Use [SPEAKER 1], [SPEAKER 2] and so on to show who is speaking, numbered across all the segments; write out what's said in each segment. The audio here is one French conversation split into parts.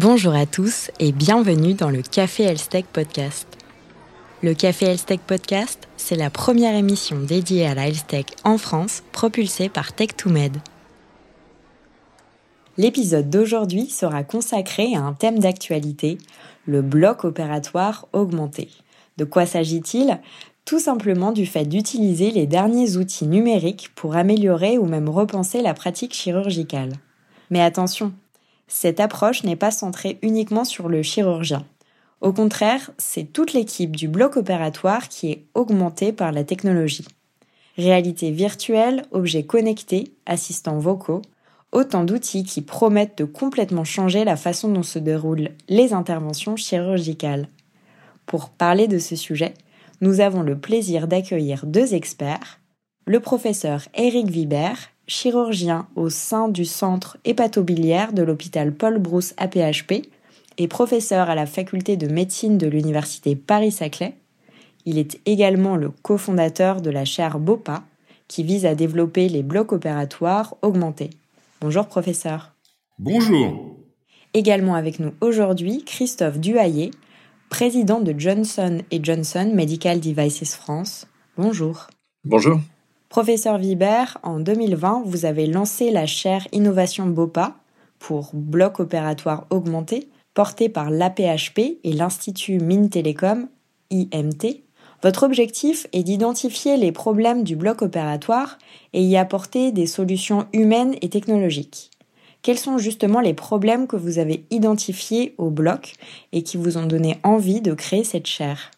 [SPEAKER 1] Bonjour à tous et bienvenue dans le Café Elstech Podcast. Le Café Elstech Podcast, c'est la première émission dédiée à la Tech en France, propulsée par Tech2Med. L'épisode d'aujourd'hui sera consacré à un thème d'actualité, le bloc opératoire augmenté. De quoi s'agit-il? Tout simplement du fait d'utiliser les derniers outils numériques pour améliorer ou même repenser la pratique chirurgicale. Mais attention, cette approche n'est pas centrée uniquement sur le chirurgien. Au contraire, c'est toute l'équipe du bloc opératoire qui est augmentée par la technologie. Réalité virtuelle, objets connectés, assistants vocaux, autant d'outils qui promettent de complètement changer la façon dont se déroulent les interventions chirurgicales. Pour parler de ce sujet, nous avons le plaisir d'accueillir deux experts, le professeur Eric Vibert, chirurgien au sein du centre hépatobiliaire de l'hôpital Paul Brousse APHP et professeur à la faculté de médecine de l'université Paris-Saclay. Il est également le cofondateur de la chaire BOPA qui vise à développer les blocs opératoires augmentés. Bonjour professeur.
[SPEAKER 2] Bonjour.
[SPEAKER 1] Également avec nous aujourd'hui Christophe Duhaillé, président de Johnson Johnson Medical Devices France. Bonjour.
[SPEAKER 3] Bonjour.
[SPEAKER 1] Professeur Vibert, en 2020, vous avez lancé la chaire Innovation BOPA pour bloc opératoire augmenté, porté par l'APHP et l'Institut Mines Télécom, IMT. Votre objectif est d'identifier les problèmes du bloc opératoire et y apporter des solutions humaines et technologiques. Quels sont justement les problèmes que vous avez identifiés au bloc et qui vous ont donné envie de créer cette chaire?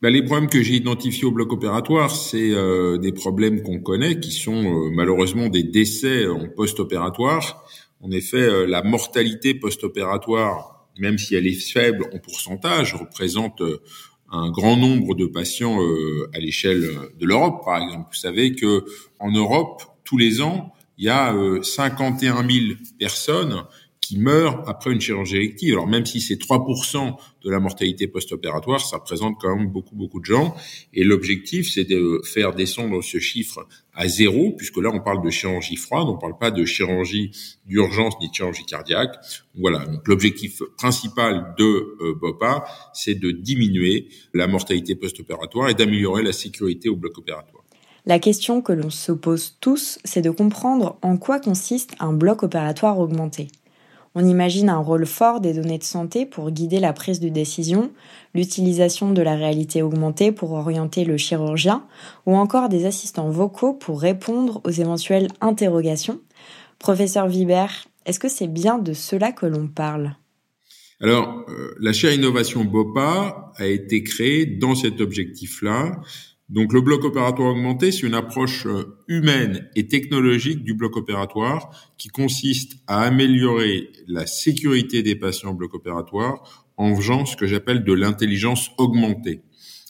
[SPEAKER 2] Ben, les problèmes que j'ai identifiés au bloc opératoire, c'est euh, des problèmes qu'on connaît, qui sont euh, malheureusement des décès en post-opératoire. En effet, euh, la mortalité post-opératoire, même si elle est faible en pourcentage, représente un grand nombre de patients à l'échelle de l'Europe, par exemple. Vous savez que en Europe, tous les ans, il y a 51 000 personnes qui meurent après une chirurgie élective. Alors même si c'est 3% de la mortalité post-opératoire, ça représente quand même beaucoup beaucoup de gens. Et l'objectif, c'est de faire descendre ce chiffre à zéro, puisque là on parle de chirurgie froide, on ne parle pas de chirurgie d'urgence ni de chirurgie cardiaque. Voilà. Donc l'objectif principal de euh, BOPA, c'est de diminuer la mortalité post-opératoire et d'améliorer la sécurité au bloc opératoire.
[SPEAKER 1] La question que l'on se pose tous, c'est de comprendre en quoi consiste un bloc opératoire augmenté. On imagine un rôle fort des données de santé pour guider la prise de décision, l'utilisation de la réalité augmentée pour orienter le chirurgien, ou encore des assistants vocaux pour répondre aux éventuelles interrogations. Professeur Vibert, est-ce que c'est bien de cela que l'on parle?
[SPEAKER 2] Alors, euh, la chaire innovation BOPA a été créée dans cet objectif-là donc le bloc opératoire augmenté, c'est une approche euh, humaine et technologique du bloc opératoire qui consiste à améliorer la sécurité des patients au bloc opératoire en faisant ce que j'appelle de l'intelligence augmentée.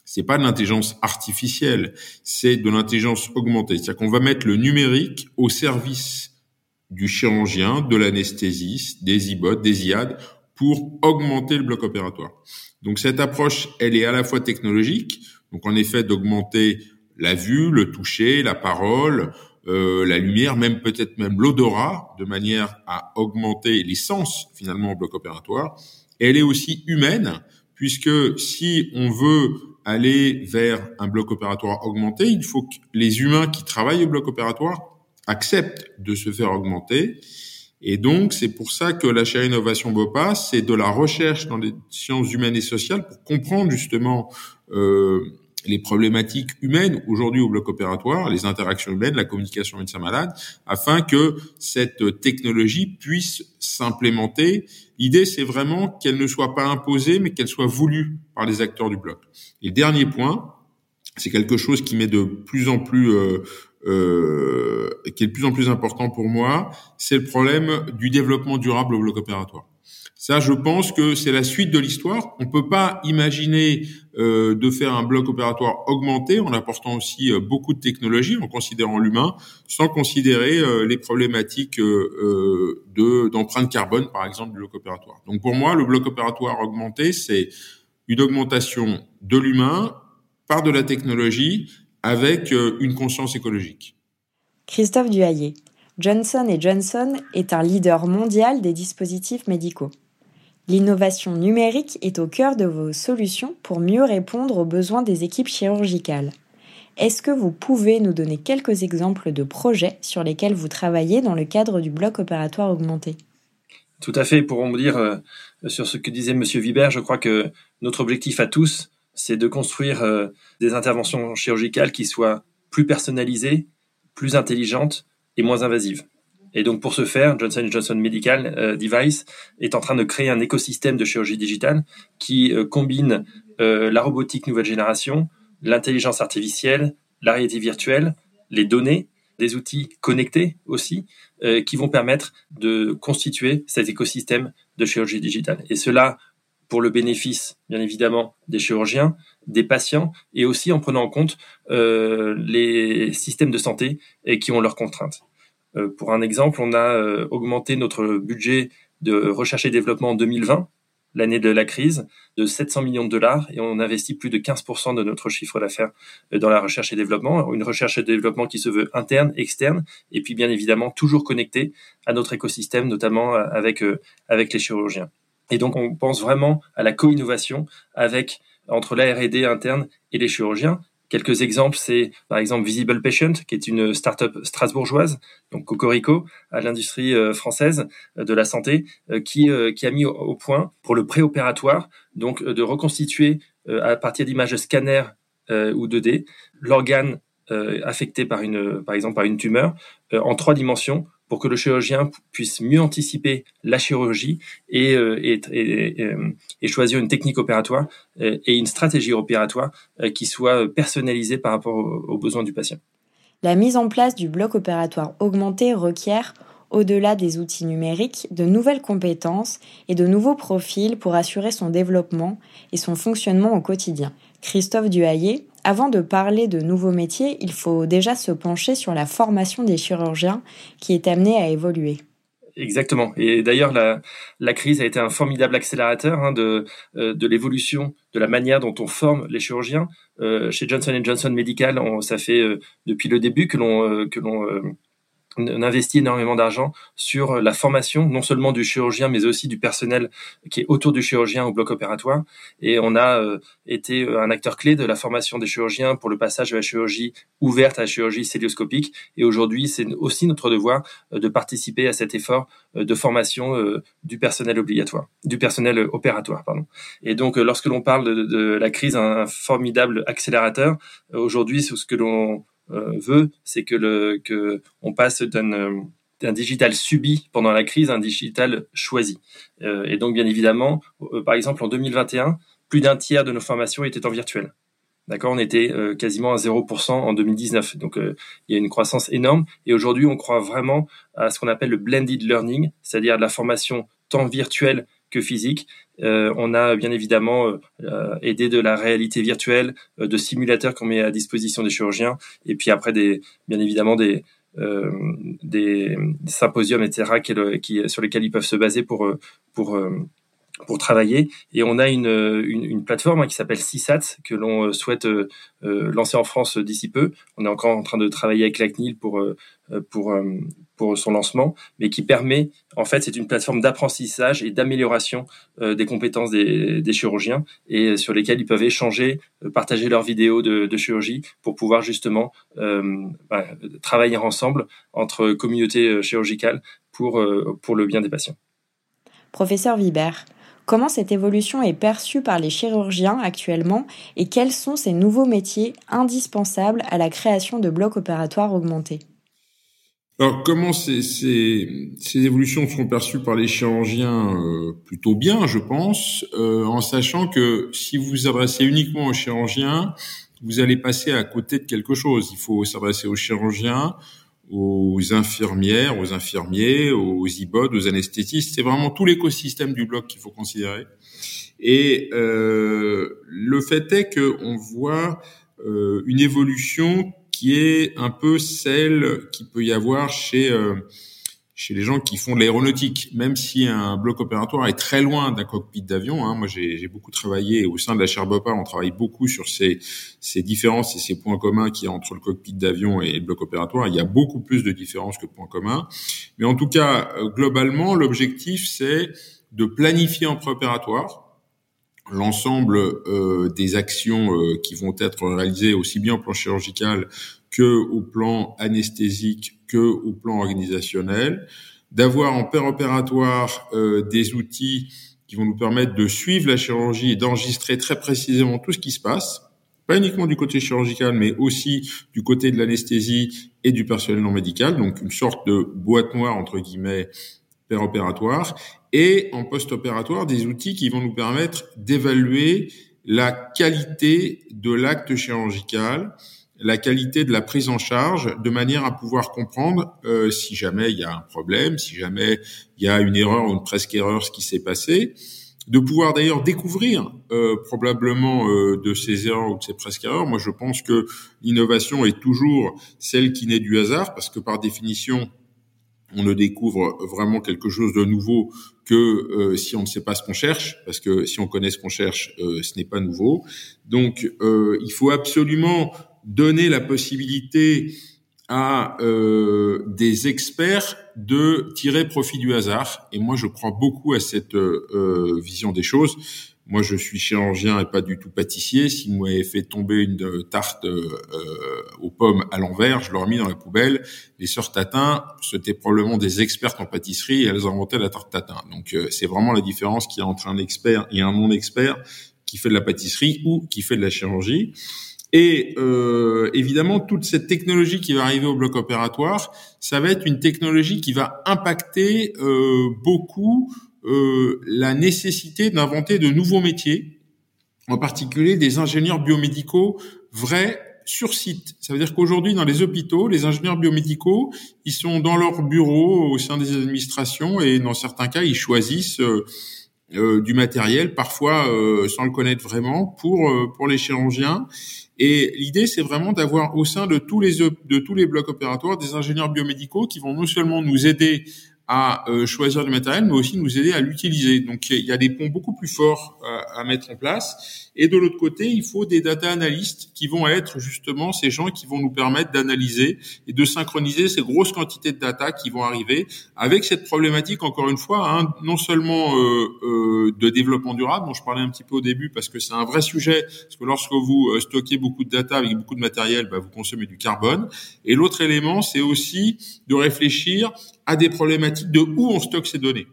[SPEAKER 2] C'est pas de l'intelligence artificielle, c'est de l'intelligence augmentée. C'est-à-dire qu'on va mettre le numérique au service du chirurgien, de l'anesthésiste, des IBOT, des IAD, pour augmenter le bloc opératoire. Donc cette approche, elle est à la fois technologique, donc en effet d'augmenter la vue, le toucher, la parole, euh, la lumière, même peut-être même l'odorat, de manière à augmenter les sens finalement au bloc opératoire. elle est aussi humaine, puisque si on veut aller vers un bloc opératoire augmenté, il faut que les humains qui travaillent au bloc opératoire acceptent de se faire augmenter. Et donc, c'est pour ça que la chaire Innovation BOPA, c'est de la recherche dans les sciences humaines et sociales pour comprendre justement euh, les problématiques humaines aujourd'hui au bloc opératoire, les interactions humaines, la communication médecin-malade, afin que cette technologie puisse s'implémenter. L'idée, c'est vraiment qu'elle ne soit pas imposée, mais qu'elle soit voulue par les acteurs du bloc. Et dernier point, c'est quelque chose qui met de plus en plus euh, euh, est de plus en plus important pour moi, c'est le problème du développement durable au bloc opératoire. Ça, je pense que c'est la suite de l'histoire. On peut pas imaginer euh, de faire un bloc opératoire augmenté en apportant aussi beaucoup de technologies, en considérant l'humain, sans considérer les problématiques de d'empreinte carbone, par exemple, du bloc opératoire. Donc pour moi, le bloc opératoire augmenté, c'est une augmentation de l'humain par de la technologie avec une conscience écologique.
[SPEAKER 1] Christophe Duhaillé, Johnson Johnson est un leader mondial des dispositifs médicaux. L'innovation numérique est au cœur de vos solutions pour mieux répondre aux besoins des équipes chirurgicales. Est-ce que vous pouvez nous donner quelques exemples de projets sur lesquels vous travaillez dans le cadre du bloc opératoire augmenté?
[SPEAKER 3] Tout à fait. Pour dire euh, sur ce que disait Monsieur Vibert, je crois que notre objectif à tous, c'est de construire euh, des interventions chirurgicales qui soient plus personnalisées, plus intelligentes et moins invasives. Et donc pour ce faire, Johnson Johnson Medical euh, Device est en train de créer un écosystème de chirurgie digitale qui euh, combine la robotique nouvelle génération, l'intelligence artificielle, la réalité virtuelle, les données, des outils connectés aussi, qui vont permettre de constituer cet écosystème de chirurgie digitale. Et cela pour le bénéfice, bien évidemment, des chirurgiens, des patients, et aussi en prenant en compte euh, les systèmes de santé et qui ont leurs contraintes. Euh, pour un exemple, on a euh, augmenté notre budget de recherche et développement en 2020, l'année de la crise, de 700 millions de dollars, et on investit plus de 15% de notre chiffre d'affaires dans la recherche et développement, une recherche et développement qui se veut interne, externe, et puis bien évidemment toujours connectée à notre écosystème, notamment avec, avec les chirurgiens. Et donc, on pense vraiment à la co-innovation avec entre la R&D interne et les chirurgiens. Quelques exemples, c'est par exemple Visible Patient, qui est une start-up strasbourgeoise, donc Cocorico, à l'industrie euh, française euh, de la santé, euh, qui, qui a mis au point pour le préopératoire, donc de reconstituer à partir d'images scanner ou 2D l'organe affecté par une, par exemple par une tumeur en trois dimensions pour que le chirurgien puisse mieux anticiper la chirurgie et, euh, euh, choisir une technique opératoire euh, et une stratégie opératoire qui soit personnalisée par rapport aux, besoins du patient.
[SPEAKER 1] La mise en place du bloc opératoire augmenté requiert, au-delà des outils numériques, de nouvelles compétences et de nouveaux profils pour assurer son développement et son fonctionnement au quotidien. Christophe Duhaillé, avant de parler de nouveaux métiers, il faut déjà se pencher sur la formation des chirurgiens qui est amenée à évoluer.
[SPEAKER 3] Exactement. Et d'ailleurs, la, crise a été un formidable accélérateur hein, de, euh, de l'évolution de la manière dont on forme les chirurgiens. Euh, chez Johnson Johnson Medical, on, ça fait euh, depuis le début que l'on que l'on on investit énormément d'argent sur la formation, non seulement du chirurgien, mais aussi du personnel qui est autour du chirurgien au bloc opératoire. Et on a euh, été euh, un acteur clé de la formation des chirurgiens pour le passage de la chirurgie ouverte à la chirurgie célioscopique. Et aujourd'hui, c'est aussi notre devoir euh, de participer à cet effort de formation du personnel obligatoire, du personnel opératoire, pardon. Et donc, lorsque l'on parle de, de, la crise, un formidable accélérateur, aujourd'hui, c'est ce que l'on euh, veut, c'est que le que on passe d'un euh, d'un digital subi pendant la crise à un digital choisi. Euh, et donc, bien évidemment, par exemple, en 2021, plus d'un tiers de nos formations étaient en virtuel. D'accord, on était quasiment à 0% en 2019. Donc, il y a une croissance énorme. Et aujourd'hui, on croit vraiment à ce qu'on appelle le blended learning, c'est-à-dire de la formation tant virtuelle que physique. Euh, on a bien évidemment euh, aidé de la réalité virtuelle, euh, de simulateurs qu'on met à disposition des chirurgiens, et puis après des, bien évidemment des des, symposiums, etc., qui, sur lesquels ils peuvent se baser pour pour pour travailler. Et on a une, une, une plateforme hein, qui s'appelle CISAT que l'on souhaite lancer en France d'ici peu. On est encore en train de travailler avec la CNIL pour pour pour son lancement, mais qui permet, en fait, c'est une plateforme d'apprentissage et d'amélioration euh, des compétences des, chirurgiens et sur lesquels ils peuvent échanger, euh, partager leurs vidéos de, chirurgie pour pouvoir justement euh, bah, travailler ensemble entre communautés euh, chirurgicales pour, pour le bien des patients.
[SPEAKER 1] Professeur Vibert, comment cette évolution est perçue par les chirurgiens actuellement et quels sont ces nouveaux métiers indispensables à la création de blocs opératoires augmentés?
[SPEAKER 2] Alors, comment ces, ces, ces, évolutions seront perçues par les chirurgiens euh, Plutôt bien, je pense, euh, en sachant que si vous vous adressez uniquement aux chirurgiens, vous allez passer à côté de quelque chose. Il faut s'adresser aux chirurgiens, aux infirmières, aux infirmiers, aux IBOD, aux anesthésistes. C'est vraiment tout l'écosystème du bloc qu'il faut considérer. Et euh, le fait est qu'on voit euh, une évolution qui est un peu celle qui peut y avoir chez euh, chez les gens qui font de l'aéronautique, même si un bloc opératoire est très loin d'un cockpit d'avion. Hein. Moi, j'ai beaucoup travaillé au sein de la chaire BOPA, on travaille beaucoup sur ces, ces différences et ces points communs qu'il y a entre le cockpit d'avion et le bloc opératoire. Il y a beaucoup plus de différences que de points communs. Mais en tout cas, euh, globalement, l'objectif, c'est de planifier en préopératoire l'ensemble euh, des actions euh, qui vont être réalisées aussi bien au plan chirurgical que au plan anesthésique que au plan organisationnel, d'avoir en père opératoire euh, des outils qui vont nous permettre de suivre la chirurgie et d'enregistrer très précisément tout ce qui se passe, pas uniquement du côté chirurgical, mais aussi du côté de l'anesthésie et du personnel non médical, donc une sorte de boîte noire entre guillemets opératoire et en post-opératoire des outils qui vont nous permettre d'évaluer la qualité de l'acte chirurgical, la qualité de la prise en charge, de manière à pouvoir comprendre euh, si jamais il y a un problème, si jamais il y a une erreur ou une presque erreur, ce qui s'est passé, de pouvoir d'ailleurs découvrir euh, probablement euh, de ces erreurs ou de ces presque erreurs. Moi, je pense que l'innovation est toujours celle qui naît du hasard, parce que par définition, on ne découvre vraiment quelque chose de nouveau que euh, si on ne sait pas ce qu'on cherche, parce que si on connaît ce qu'on cherche, euh, ce n'est pas nouveau. Donc, euh, il faut absolument donner la possibilité à des experts de tirer profit du hasard. Et moi, je crois beaucoup à cette vision des choses. Moi, je suis chirurgien et pas du tout pâtissier. Si vous m'avez fait tomber une tarte euh, aux pommes à l'envers, je l'aurais mis dans la poubelle. Les sœurs Tatin, c'était probablement des expertes en pâtisserie et elles inventaient la tarte Tatin. Donc, euh, c'est vraiment la différence qu'il y a entre un expert et un non-expert qui fait de la pâtisserie ou qui fait de la chirurgie. Et euh, évidemment, toute cette technologie qui va arriver au bloc opératoire, ça va être une technologie qui va impacter euh, beaucoup euh, la nécessité d'inventer de nouveaux métiers, en particulier des ingénieurs biomédicaux vrais sur site. Ça veut dire qu'aujourd'hui, dans les hôpitaux, les ingénieurs biomédicaux, ils sont dans leur bureau au sein des administrations et dans certains cas, ils choisissent euh, euh, du matériel, parfois sans le connaître vraiment, pour pour les chirurgiens. Et l'idée, c'est vraiment d'avoir au sein de tous les de tous les blocs opératoires des ingénieurs biomédicaux qui vont non seulement nous aider à euh, choisir le matériel, mais aussi nous aider à l'utiliser. Donc il y a des ponts beaucoup plus forts euh, à mettre en place. Et de l'autre côté, il faut des data analystes qui vont être justement ces gens qui vont nous permettre d'analyser et de synchroniser ces grosses quantités de data qui vont arriver avec cette problématique, encore une fois, hein, non seulement euh, euh, de développement durable, dont je parlais un petit peu au début, parce que c'est un vrai sujet, parce que lorsque vous euh, stockez beaucoup de data avec beaucoup de matériel, bah, vous consommez du carbone. Et l'autre élément, c'est aussi de réfléchir à des problématiques de où on stocke ces données.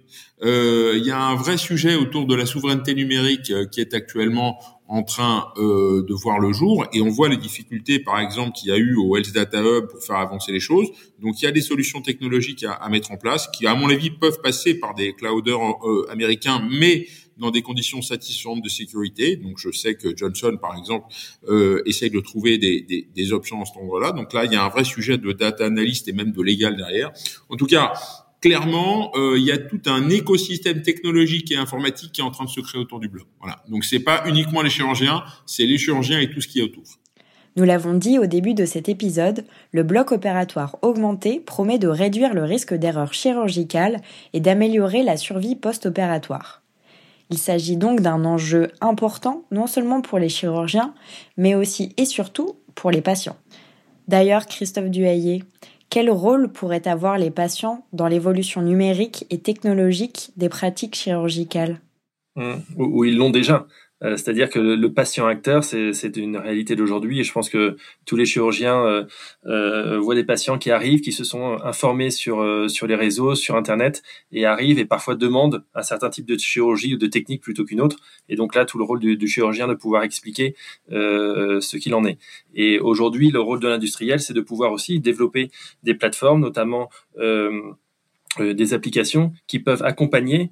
[SPEAKER 2] Euh, il y a un vrai sujet autour de la souveraineté numérique qui est actuellement en train euh, de voir le jour et on voit les difficultés par exemple qu'il y a eu au Health Data Hub pour faire avancer les choses. Donc il y a des solutions technologiques à, à mettre en place qui à mon avis peuvent passer par des clouders euh, américains mais dans des conditions satisfaisantes de sécurité. Donc je sais que Johnson par exemple euh, essaye de trouver des, des, des options en ce endroit-là. Donc là il y a un vrai sujet de data analyst et même de légal derrière. En tout cas clairement, euh, il y a tout un écosystème technologique et informatique qui est en train de se créer autour du bloc. Voilà. Donc c'est pas uniquement les chirurgiens, c'est les chirurgiens et tout ce qui est autour.
[SPEAKER 1] Nous l'avons dit au début de cet épisode, le bloc opératoire augmenté promet de réduire le risque d'erreur chirurgicale et d'améliorer la survie post-opératoire. Il s'agit donc d'un enjeu important non seulement pour les chirurgiens, mais aussi et surtout pour les patients. D'ailleurs, Christophe Duhayer, quel rôle pourraient avoir les patients dans l'évolution numérique et technologique des pratiques chirurgicales?
[SPEAKER 3] Mmh. Ou ils l'ont déjà. Euh, c'est-à-dire que le, patient acteur, c'est une réalité d'aujourd'hui et je pense que tous les chirurgiens euh, euh, voient des patients qui arrivent, qui se sont informés sur, sur les réseaux, sur Internet et arrivent et parfois demandent un certain type de chirurgie ou de technique plutôt qu'une autre. Et donc là, tout le rôle du, du chirurgien de pouvoir expliquer ce qu'il en est. Et aujourd'hui, le rôle de l'industriel, c'est de pouvoir aussi développer des plateformes, notamment des applications qui peuvent accompagner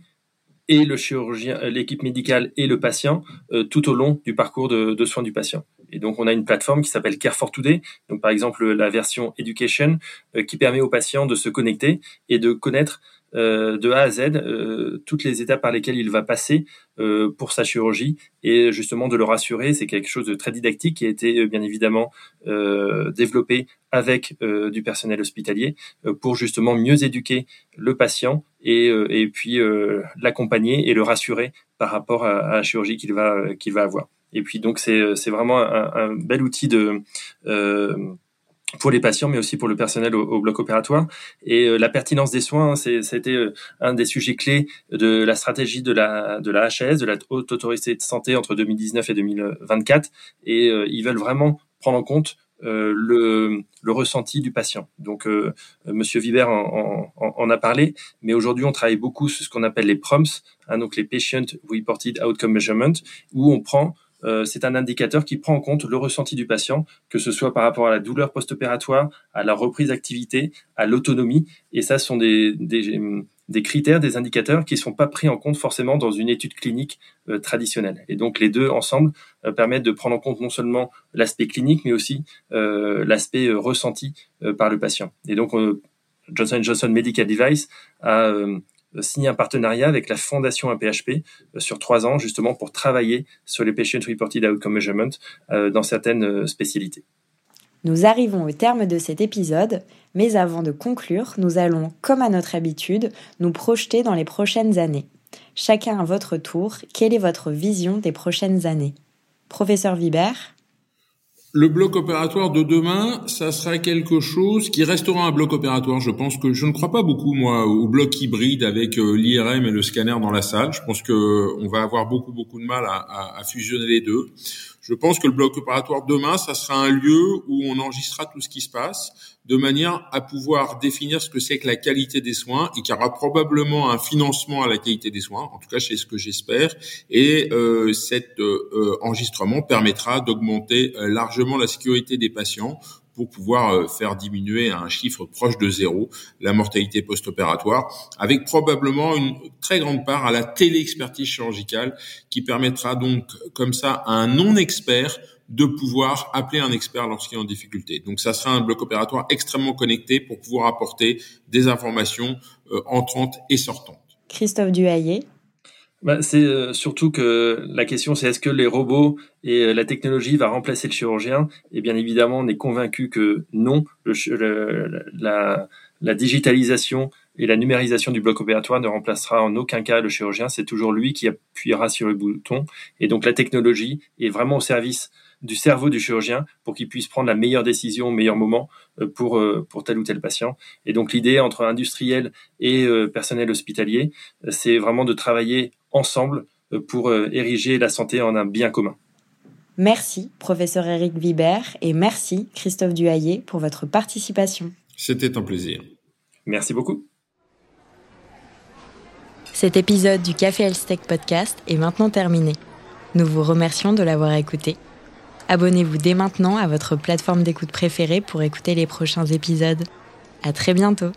[SPEAKER 3] et le chirurgien, euh, l'équipe médicale et le patient euh, tout au long du parcours de, de, soins du patient. Et donc on a une plateforme qui s'appelle Care for Today, donc par exemple la version Education, euh, qui permet aux patients de se connecter et de connaître de A à Z toutes les étapes par lesquelles il va passer pour sa chirurgie et justement de le rassurer. C'est quelque chose de très didactique qui a été bien évidemment développé avec du personnel hospitalier pour justement mieux éduquer le patient et, et puis l'accompagner et le rassurer par rapport à, la chirurgie qu'il va qu'il va avoir. Et puis donc c'est c'est vraiment un, bel outil de euh, pour les patients, mais aussi pour le personnel au, bloc opératoire. Et euh, la pertinence des soins, été euh, un des sujets clés de la stratégie de la, de la HAS, de la Haute Autorité de Santé entre 2019 et 2024. Et euh, ils veulent vraiment prendre en compte euh, le, ressenti du patient. Donc, euh, Monsieur Viber en, a parlé, mais aujourd'hui, on travaille beaucoup sur ce qu'on appelle les PROMS, hein, donc les Patient Reported Outcome Measurement, où on prend euh, c'est un indicateur qui prend en compte le ressenti du patient, que ce soit par rapport à la douleur post-opératoire, à la reprise d'activité, à l'autonomie. Et ça, ce sont des, critères, des indicateurs qui ne sont pas pris en compte forcément dans une étude clinique euh, traditionnelle. Et donc les deux ensemble euh, permettent de prendre en compte non seulement l'aspect clinique, mais aussi l'aspect ressenti par le patient. Et donc Johnson Johnson Medical Device a signé un partenariat avec la fondation APHP euh, sur trois ans justement pour travailler sur les Patient Reported Outcome Measurement euh, dans certaines euh, spécialités.
[SPEAKER 1] Nous arrivons au terme de cet épisode, mais avant de conclure, nous allons, comme à notre habitude, nous projeter dans les prochaines années. Chacun à votre tour, quelle est votre vision des prochaines années? Professeur Vibert?
[SPEAKER 2] Le bloc opératoire de demain, ça sera quelque chose qui restera un bloc opératoire. Je pense que je ne crois pas beaucoup moi au bloc hybride avec euh, l'IRM et le scanner dans la salle. Je pense que on va avoir beaucoup beaucoup de mal à fusionner les deux. Je pense que le bloc opératoire demain, ça sera un lieu où on enregistrera tout ce qui se passe de manière à pouvoir définir ce que c'est que la qualité des soins et qu'il y aura probablement un financement à la qualité des soins, en tout cas c'est ce que j'espère, et euh, cet euh, euh, enregistrement permettra d'augmenter largement la sécurité des patients pour pouvoir euh, faire diminuer à un chiffre proche de zéro la mortalité post-opératoire, avec probablement une très grande part à la télé-expertise chirurgicale qui permettra donc comme ça à un non-expert de pouvoir appeler un expert lorsqu'il est en difficulté. Donc ça sera un bloc opératoire extrêmement connecté pour pouvoir apporter des informations euh, entrantes et sortantes.
[SPEAKER 1] Christophe Duhayer,
[SPEAKER 3] bah, c'est euh, surtout que la question, c'est est-ce que les robots et euh, la technologie va remplacer le chirurgien? Et bien évidemment, on est convaincu que non. Le, la, la, digitalisation et la numérisation du bloc opératoire ne remplacera en aucun cas le chirurgien. C'est toujours lui qui appuiera sur le bouton. Et donc la technologie est vraiment au service du cerveau du chirurgien pour qu'il puisse prendre la meilleure décision au meilleur moment euh, pour, pour tel ou tel patient. Et donc l'idée entre industriel et personnel hospitalier, c'est vraiment de travailler ensemble euh, pour euh, ériger la santé en un bien commun.
[SPEAKER 1] Merci, professeur Eric Vibert, et merci, Christophe Duhayer, pour votre participation.
[SPEAKER 2] C'était un plaisir.
[SPEAKER 3] Merci beaucoup.
[SPEAKER 1] Cet épisode du Café Elstech Podcast est maintenant terminé. Nous vous remercions de l'avoir écouté. Abonnez-vous dès maintenant à votre plateforme d'écoute préférée pour écouter les prochains épisodes. À très bientôt!